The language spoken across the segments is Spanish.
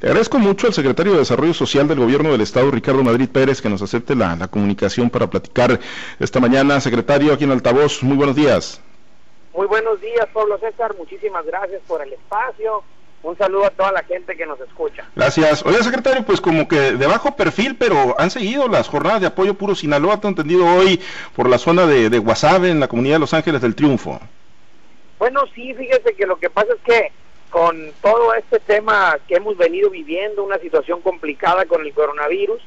Le agradezco mucho al secretario de Desarrollo Social del Gobierno del Estado, Ricardo Madrid Pérez, que nos acepte la, la comunicación para platicar esta mañana. Secretario, aquí en Altavoz, muy buenos días. Muy buenos días, Pablo César. Muchísimas gracias por el espacio. Un saludo a toda la gente que nos escucha. Gracias. Oye, secretario, pues como que de bajo perfil, pero han seguido las jornadas de apoyo puro Sinaloa, te entendido hoy por la zona de, de Guasave, en la comunidad de Los Ángeles del Triunfo. Bueno, sí, fíjese que lo que pasa es que con todo este tema que hemos venido viviendo, una situación complicada con el coronavirus,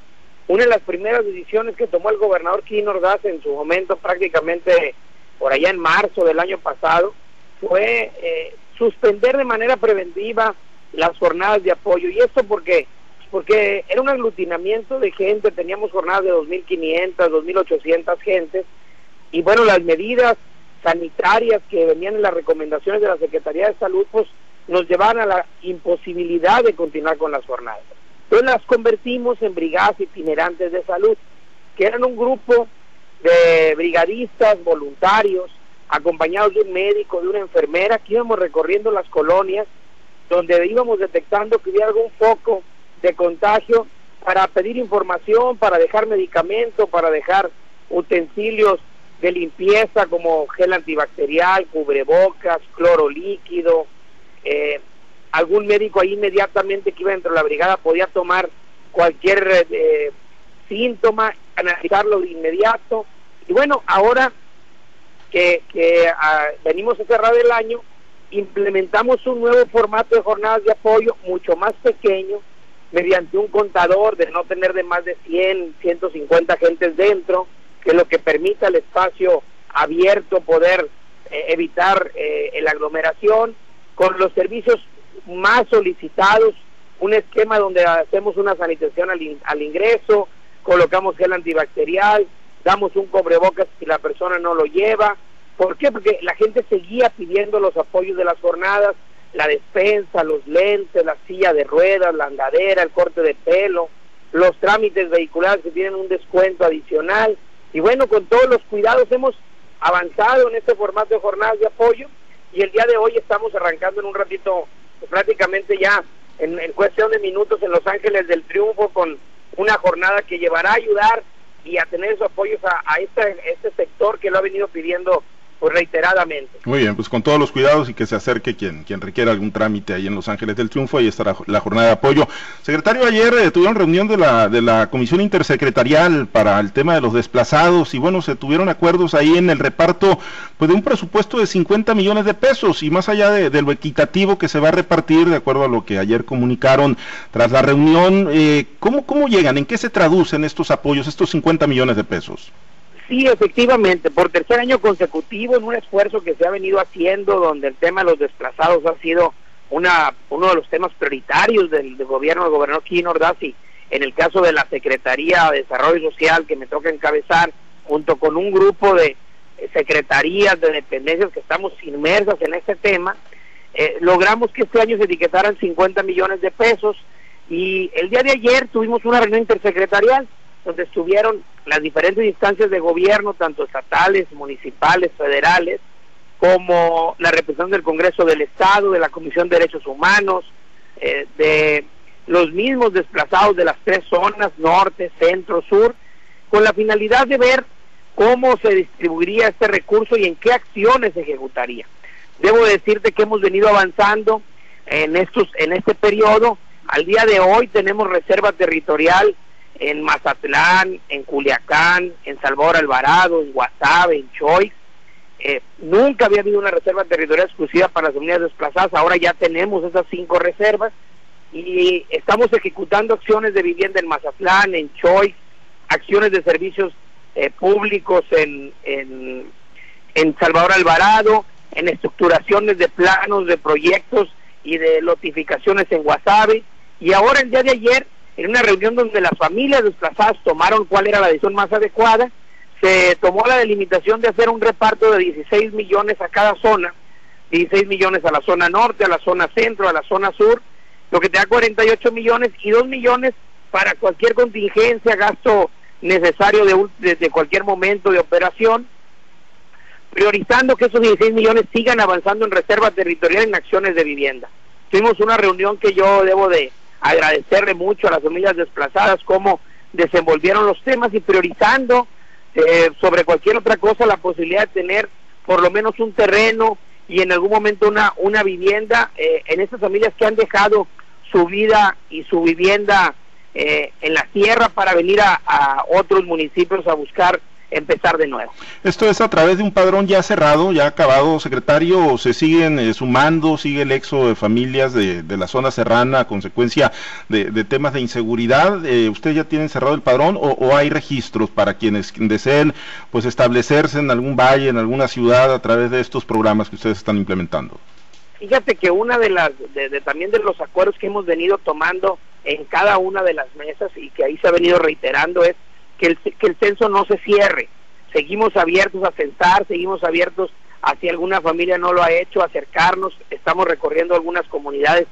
una de las primeras decisiones que tomó el gobernador Quino Ordaz en su momento, prácticamente por allá en marzo del año pasado, fue eh, suspender de manera preventiva las jornadas de apoyo. ¿Y esto por qué? Porque era un aglutinamiento de gente, teníamos jornadas de 2.500, 2.800 gentes, y bueno, las medidas sanitarias que venían en las recomendaciones de la Secretaría de Salud, pues nos llevaban a la imposibilidad de continuar con las jornadas. Entonces las convertimos en brigadas itinerantes de salud, que eran un grupo de brigadistas voluntarios, acompañados de un médico, de una enfermera, que íbamos recorriendo las colonias, donde íbamos detectando que había algún foco de contagio para pedir información, para dejar medicamento, para dejar utensilios de limpieza como gel antibacterial, cubrebocas, cloro líquido. Eh, algún médico ahí inmediatamente que iba dentro de la brigada podía tomar cualquier eh, síntoma, analizarlo de inmediato. Y bueno, ahora que, que ah, venimos a cerrar el año, implementamos un nuevo formato de jornadas de apoyo mucho más pequeño, mediante un contador de no tener de más de 100, 150 gentes dentro, que lo que permita el espacio abierto poder eh, evitar eh, la aglomeración, con los servicios más solicitados, un esquema donde hacemos una sanitización al, al ingreso, colocamos gel antibacterial, damos un cobrebocas si la persona no lo lleva. ¿Por qué? Porque la gente seguía pidiendo los apoyos de las jornadas, la despensa, los lentes, la silla de ruedas, la andadera, el corte de pelo, los trámites vehiculares que tienen un descuento adicional. Y bueno, con todos los cuidados hemos avanzado en este formato de jornadas de apoyo y el día de hoy estamos arrancando en un ratito, prácticamente ya en, cuestión de minutos en Los Ángeles del Triunfo con una jornada que llevará a ayudar y a tener esos apoyos a, a este, este sector que lo ha venido pidiendo reiteradamente. Muy bien, pues con todos los cuidados y que se acerque quien, quien requiera algún trámite ahí en Los Ángeles del Triunfo, ahí estará la jornada de apoyo. Secretario, ayer eh, tuvieron reunión de la, de la Comisión Intersecretarial para el tema de los desplazados y bueno, se tuvieron acuerdos ahí en el reparto pues de un presupuesto de 50 millones de pesos y más allá de, lo equitativo que se va a repartir, de acuerdo a lo que ayer comunicaron tras la reunión, eh, ¿cómo, ¿cómo llegan? ¿En qué se traducen estos apoyos, estos 50 millones de pesos? Sí, efectivamente, por tercer año consecutivo en un esfuerzo que se ha venido haciendo donde el tema de los desplazados ha sido una, uno de los temas prioritarios del, gobierno del gobernador Quino Ordaz en el caso de la Secretaría de Desarrollo Social que me toca encabezar junto con un grupo de eh, secretarías de dependencias que estamos inmersas en este tema, eh, logramos que este año se etiquetaran 50 millones de pesos y el día de ayer tuvimos una reunión intersecretarial donde estuvieron las diferentes instancias de gobierno, tanto estatales, municipales, federales, como la representación del Congreso del Estado, de la Comisión de Derechos Humanos, eh, de los mismos desplazados de las tres zonas, norte, centro, sur, con la finalidad de ver cómo se distribuiría este recurso y en qué acciones se ejecutaría. Debo decirte que hemos venido avanzando en estos en este periodo. Al día de hoy tenemos reserva territorial en Mazatlán, en Culiacán, en Salvador Alvarado, en Guasave, en Choix. Eh, nunca había habido una reserva territorial exclusiva para las unidades desplazadas, ahora ya tenemos esas cinco reservas y estamos ejecutando acciones de vivienda en Mazatlán, en Choix, acciones de servicios eh, públicos en, en, en Salvador Alvarado, en estructuraciones de planos, de proyectos y de notificaciones en Guasave. Y ahora, el día de ayer, en una reunión donde las familias desplazadas tomaron cuál era la decisión más adecuada, se tomó la delimitación de hacer un reparto de 16 millones a cada zona, 16 millones a la zona norte, a la zona centro, a la zona sur, lo que te da 48 millones y 2 millones para cualquier contingencia, gasto necesario de, de, cualquier momento de operación, priorizando que esos 16 millones sigan avanzando en reserva territorial en acciones de vivienda. Tuvimos una reunión que yo debo de agradecerle mucho a las familias desplazadas cómo desenvolvieron los temas y priorizando eh, sobre cualquier otra cosa la posibilidad de tener por lo menos un terreno y en algún momento una, una vivienda eh, en estas familias que han dejado su vida y su vivienda eh, en la tierra para venir a, a otros municipios a buscar empezar de nuevo. ¿Esto es a través de un padrón ya cerrado, ya acabado, secretario, o se siguen eh, sumando, sigue el éxodo de familias de, de la zona serrana a consecuencia de, de temas de inseguridad? Eh, ¿Usted ya tiene cerrado el padrón o, o, hay registros para quienes deseen pues establecerse en algún valle, en alguna ciudad a través de estos programas que ustedes están implementando? Fíjate que una de las, de, de, también de los acuerdos que hemos venido tomando en cada una de las mesas y que ahí se ha venido reiterando es que el, que el censo no se cierre. Seguimos abiertos a censar, seguimos abiertos a si alguna familia no lo ha hecho, acercarnos. Estamos recorriendo algunas comunidades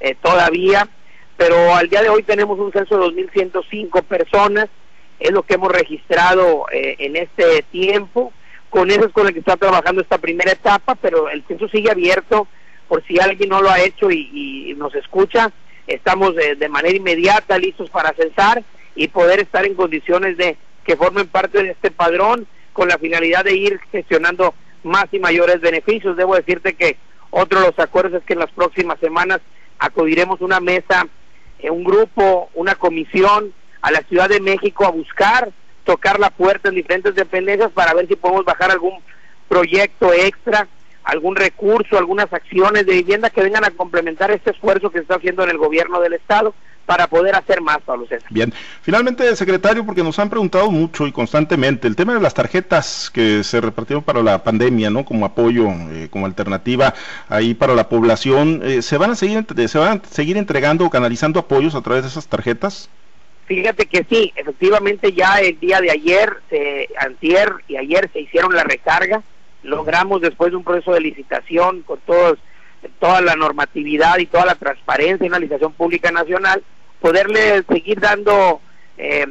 eh, todavía, pero al día de hoy tenemos un censo de 2.105 personas, es lo que hemos registrado eh, en este tiempo. Con eso es con el que está trabajando esta primera etapa, pero el censo sigue abierto por si alguien no lo ha hecho y, y nos escucha. Estamos de, de manera inmediata listos para censar y poder estar en condiciones de que formen parte de este padrón con la finalidad de ir gestionando más y mayores beneficios. Debo decirte que otro de los acuerdos es que en las próximas semanas acudiremos una mesa, eh, un grupo, una comisión a la Ciudad de México a buscar tocar la puerta en diferentes dependencias para ver si podemos bajar algún proyecto extra, algún recurso, algunas acciones de vivienda que vengan a complementar este esfuerzo que se está haciendo en el gobierno del Estado para poder hacer más, Pablo César. Bien, finalmente, secretario, porque nos han preguntado mucho y constantemente el tema de las tarjetas que se repartieron para la pandemia, ¿no? Como apoyo, eh, como alternativa ahí para la población, eh, ¿se van a seguir se van a seguir entregando o canalizando apoyos a través de esas tarjetas? Fíjate que sí, efectivamente ya el día de ayer, se, antier y ayer se hicieron la recarga, logramos después de un proceso de licitación con todos toda la normatividad y toda la transparencia en la licitación pública nacional, poderle seguir dando eh,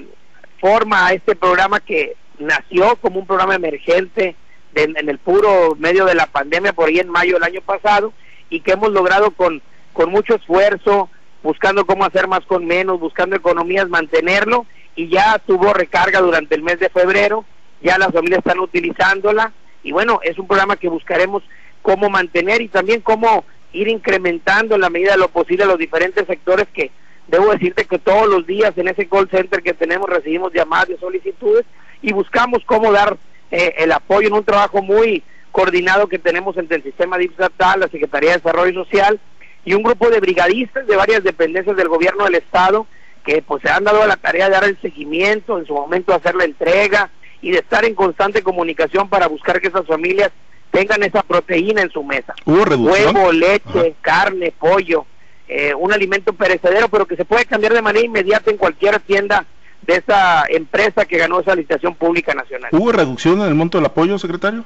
forma a este programa que nació como un programa emergente de, en el puro medio de la pandemia por ahí en mayo del año pasado y que hemos logrado con, con mucho esfuerzo, buscando cómo hacer más con menos, buscando economías, mantenerlo y ya tuvo recarga durante el mes de febrero, ya las familias están utilizándola y bueno, es un programa que buscaremos cómo mantener y también cómo ir incrementando en la medida de lo posible los diferentes sectores que debo decirte que todos los días en ese call center que tenemos recibimos llamadas y solicitudes y buscamos cómo dar eh, el apoyo en un trabajo muy coordinado que tenemos entre el sistema estatal, la Secretaría de Desarrollo Social y un grupo de brigadistas de varias dependencias del gobierno del estado que pues se han dado la tarea de dar el seguimiento, en su momento hacer la entrega y de estar en constante comunicación para buscar que esas familias tengan esa proteína en su mesa. ¿Hubo reducción? Huevo, leche, Ajá. carne, pollo, eh, un alimento perecedero, pero que se puede cambiar de manera inmediata en cualquier tienda de esa empresa que ganó esa licitación pública nacional. ¿Hubo reducción en el monto del apoyo, secretario?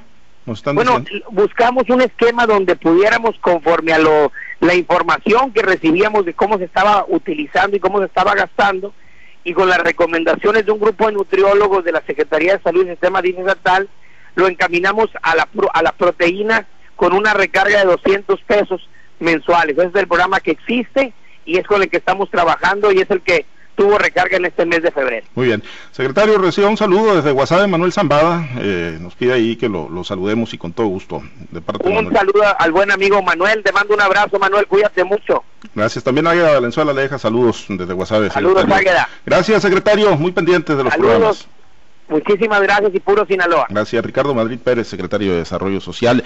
bueno, diciendo? buscamos un esquema donde pudiéramos, conforme a lo, la información que recibíamos de cómo se estaba utilizando y cómo se estaba gastando, y con las recomendaciones de un grupo de nutriólogos de la Secretaría de Salud y Sistema Estatal, lo encaminamos a la, a la proteína con una recarga de 200 pesos mensuales. Ese es el programa que existe y es con el que estamos trabajando y es el que tuvo recarga en este mes de febrero. Muy bien. Secretario, reciba un saludo desde WhatsApp de Manuel Zambada. Eh, nos pide ahí que lo, lo, saludemos y con todo gusto. De parte un de saludo al buen amigo Manuel. Te mando un abrazo, Manuel. Cuídate mucho. Gracias. También Águeda Valenzuela le deja saludos desde WhatsApp. Saludos, Águeda. Gracias, secretario. Muy pendientes de los saludos. programas. Muchísimas gracias y puro Sinaloa. Gracias, Ricardo Madrid Pérez, secretario de Desarrollo Social.